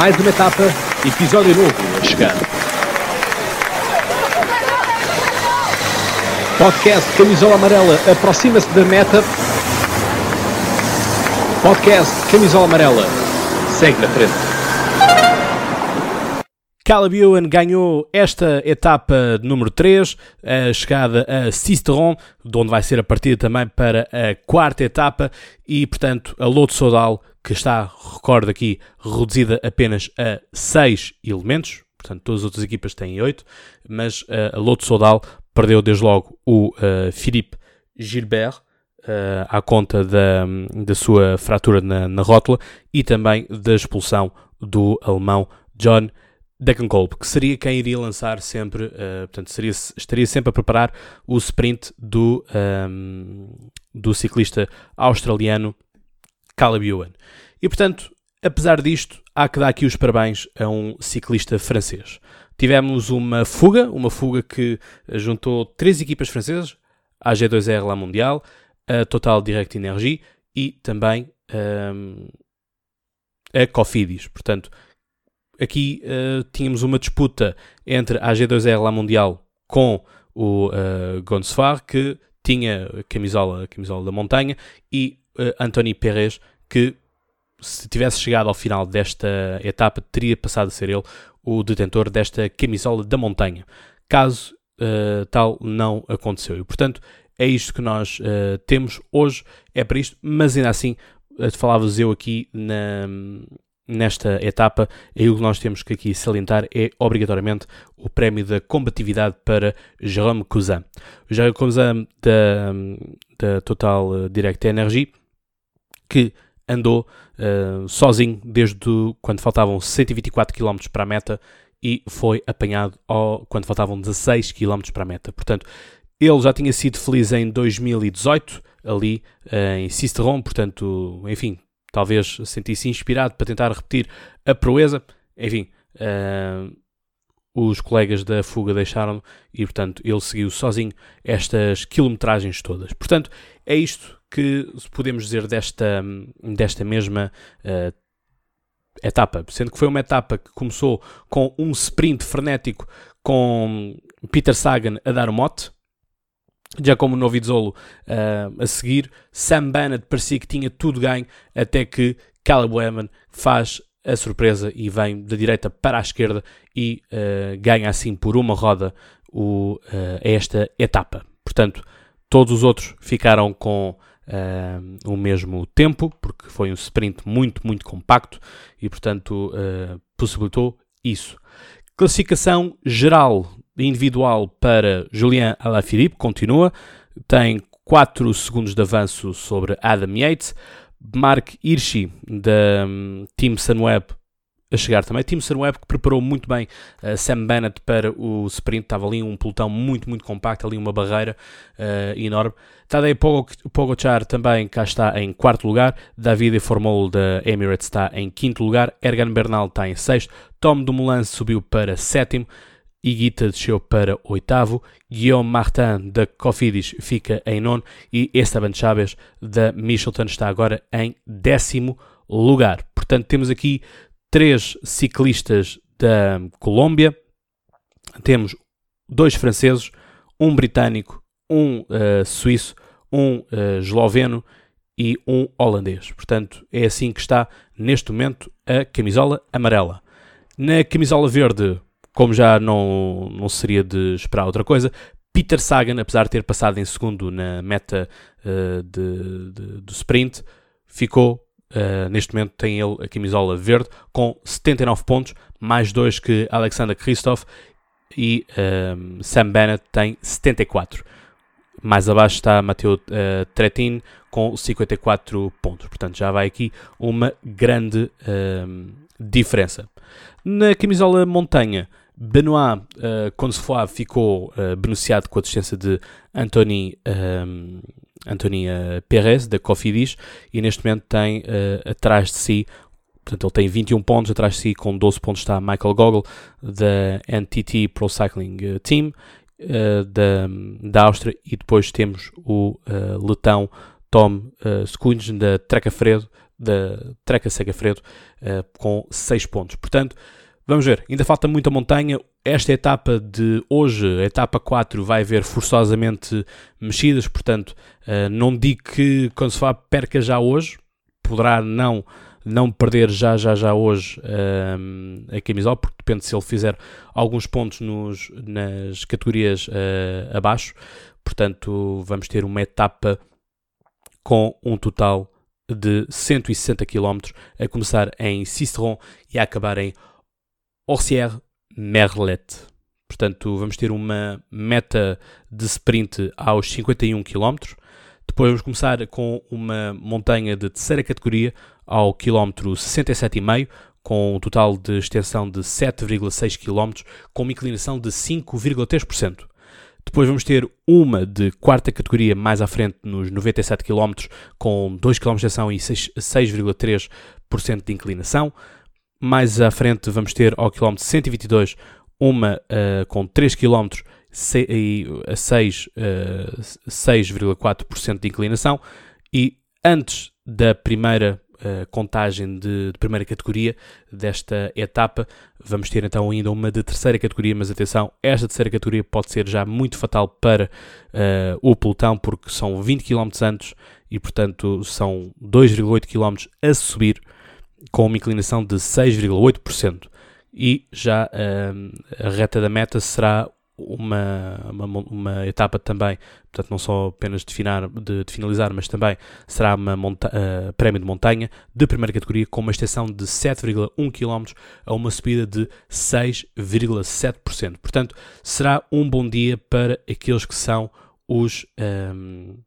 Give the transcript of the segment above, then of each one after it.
Mais uma etapa, episódio novo a chegar. Podcast Camisola Amarela aproxima-se da meta. Podcast Camisola Amarela segue na frente. Caleb Ewan ganhou esta etapa número 3, a chegada a Sisteron, de onde vai ser a partida também para a quarta etapa, e portanto a Loto Sodal, que está, recordo aqui, reduzida apenas a 6 elementos, portanto todas as outras equipas têm 8, mas uh, a Loto Sodal perdeu desde logo o uh, Philippe Gilbert, uh, à conta da, da sua fratura na, na rótula, e também da expulsão do alemão John Degenkolb, que seria quem iria lançar sempre, uh, portanto, seria, estaria sempre a preparar o sprint do, um, do ciclista australiano Caleb Ewan. E, portanto, apesar disto, há que dar aqui os parabéns a um ciclista francês. Tivemos uma fuga, uma fuga que juntou três equipas francesas, a G2R La Mundial, a Total Direct Energy e também um, a Cofidis. Portanto, aqui uh, tínhamos uma disputa entre a G2R La Mundial com o uh, que tinha camisola, camisola da montanha, e uh, Anthony Perez, que se tivesse chegado ao final desta etapa, teria passado a ser ele o detentor desta camisola da montanha. Caso uh, tal não aconteceu. E, portanto, é isto que nós uh, temos hoje, é para isto, mas ainda assim, falava-vos eu aqui na, nesta etapa, e o que nós temos que aqui salientar é obrigatoriamente o prémio da combatividade para Jérôme Cousin. O Jérôme Cousin da, da Total Direct Energy, que andou uh, sozinho desde quando faltavam 124 km para a meta e foi apanhado ao, quando faltavam 16 km para a meta. Portanto, ele já tinha sido feliz em 2018, ali uh, em Cisteron, portanto, enfim, talvez sentisse inspirado para tentar repetir a proeza. Enfim, uh, os colegas da fuga deixaram e, portanto, ele seguiu sozinho estas quilometragens todas. Portanto, é isto que podemos dizer desta, desta mesma uh, etapa, sendo que foi uma etapa que começou com um sprint frenético com Peter Sagan a dar o mote, Giacomo Novizzolo uh, a seguir, Sam Bennett parecia que tinha tudo ganho, até que Caleb faz a surpresa e vem da direita para a esquerda e uh, ganha assim por uma roda o, uh, esta etapa. Portanto, todos os outros ficaram com uh, o mesmo tempo, porque foi um sprint muito, muito compacto e, portanto, possibilitou isso. Classificação geral individual para Julien Alaphilippe continua, tem 4 segundos de avanço sobre Adam Yates. Mark Hirschi, da um, Team Sunweb, a chegar também. Team Sunweb que preparou muito bem uh, Sam Bennett para o sprint, estava ali um pelotão muito, muito compacto, ali uma barreira uh, enorme. Tadej Pogacar também cá está em quarto lugar, David Formol da Emirates está em quinto lugar, Ergan Bernal está em sexto, Tom Dumoulin subiu para sétimo, Iguita desceu para oitavo, Guillaume Martin da Cofidis fica em nono e Esteban Chaves da Michelton está agora em décimo lugar. Portanto, temos aqui três ciclistas da Colômbia, temos dois franceses, um britânico, um uh, suíço, um uh, esloveno e um holandês. Portanto, é assim que está neste momento a camisola amarela. Na camisola verde, como já não, não seria de esperar outra coisa, Peter Sagan, apesar de ter passado em segundo na meta uh, de, de, do sprint, ficou Uh, neste momento tem ele a camisola verde com 79 pontos, mais dois que Alexander Kristoff e uh, Sam Bennett tem 74. Mais abaixo está Mateo uh, Tretin com 54 pontos. Portanto, já vai aqui uma grande diferença. Na camisola montanha, Benoit uh, Concefoy ficou uh, beneficiado com a assistência de Anthony, um, Anthony uh, Perez, da Cofidis, e neste momento tem uh, atrás de si, portanto ele tem 21 pontos, atrás de si com 12 pontos está Michael Gogol, da NTT Pro Cycling Team, da, da Áustria, e depois temos o letão Tom uh, da Treca Fredo, da Treca Sega Fredo, uh, com 6 pontos. Portanto, vamos ver, ainda falta muita montanha. Esta etapa de hoje, a etapa 4, vai haver forçosamente mexidas, portanto, uh, não digo que quando se vá perca já hoje, poderá não não perder já, já, já hoje uh, a camisola, porque depende se ele fizer alguns pontos nos, nas categorias uh, abaixo. Portanto, vamos ter uma etapa com um total de 160 km, a começar em Cisteron e a acabar em Orsières-Merlet. Portanto, vamos ter uma meta de sprint aos 51 km. Depois vamos começar com uma montanha de terceira categoria ao quilómetro 67,5, com um total de extensão de 7,6 km, com uma inclinação de 5,3%. Depois vamos ter uma de quarta categoria mais à frente, nos 97 km, com 2 km de extensão e 6,3% de inclinação. Mais à frente vamos ter ao quilómetro 122 uma uh, com 3 km a 6,4% uh, de inclinação. E antes da primeira uh, contagem de, de, primeira categoria desta etapa. Vamos ter então ainda uma de terceira categoria, mas atenção, esta terceira categoria pode ser já muito fatal para uh, o pelotão, porque são 20 km antes e, portanto, são 2,8 km a subir com uma inclinação de 6,8%. E já uh, a reta da meta será uma, uma, uma, etapa também, portanto, não só apenas de, finar, de, de finalizar, mas também será uma uh, prémio de montanha de primeira categoria com uma extensão de 7,1 km a uma subida de 6,7%. Portanto, será um bom dia para aqueles que são os. Um,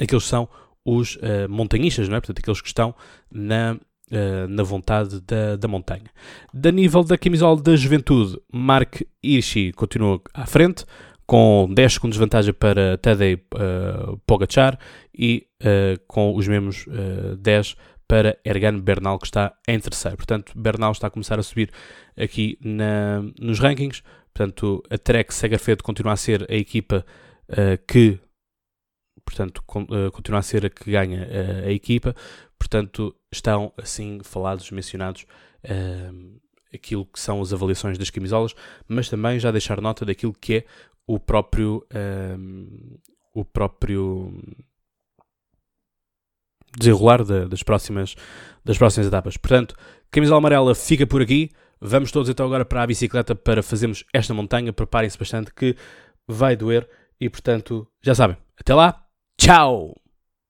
aqueles que são os uh, montanhistas, não é? Portanto, aqueles que estão na uh, na vontade da, da montanha. Da nível da camisola da juventude, Mark Hirschi continua à frente, com 10 segundos de vantagem para Tadej uh, Pogacar e uh, com os mesmos uh, 10 para Ergan Bernal, que está em terceiro. Portanto, Bernal está a começar a subir aqui na, nos rankings. Portanto, a Trek Segerfedo continua a ser a equipa uh, que portanto, con, continua a ser a que ganha a equipa. Portanto, estão assim falados, mencionados uh, aquilo que são as avaliações das camisolas, mas também já deixar nota daquilo que é o próprio uh, o próprio desenrolar de, das próximas das próximas etapas. Portanto, camisola amarela fica por aqui. Vamos todos então agora para a bicicleta para fazermos esta montanha. Preparem-se bastante que vai doer e portanto, já sabem. Até lá. Tchau.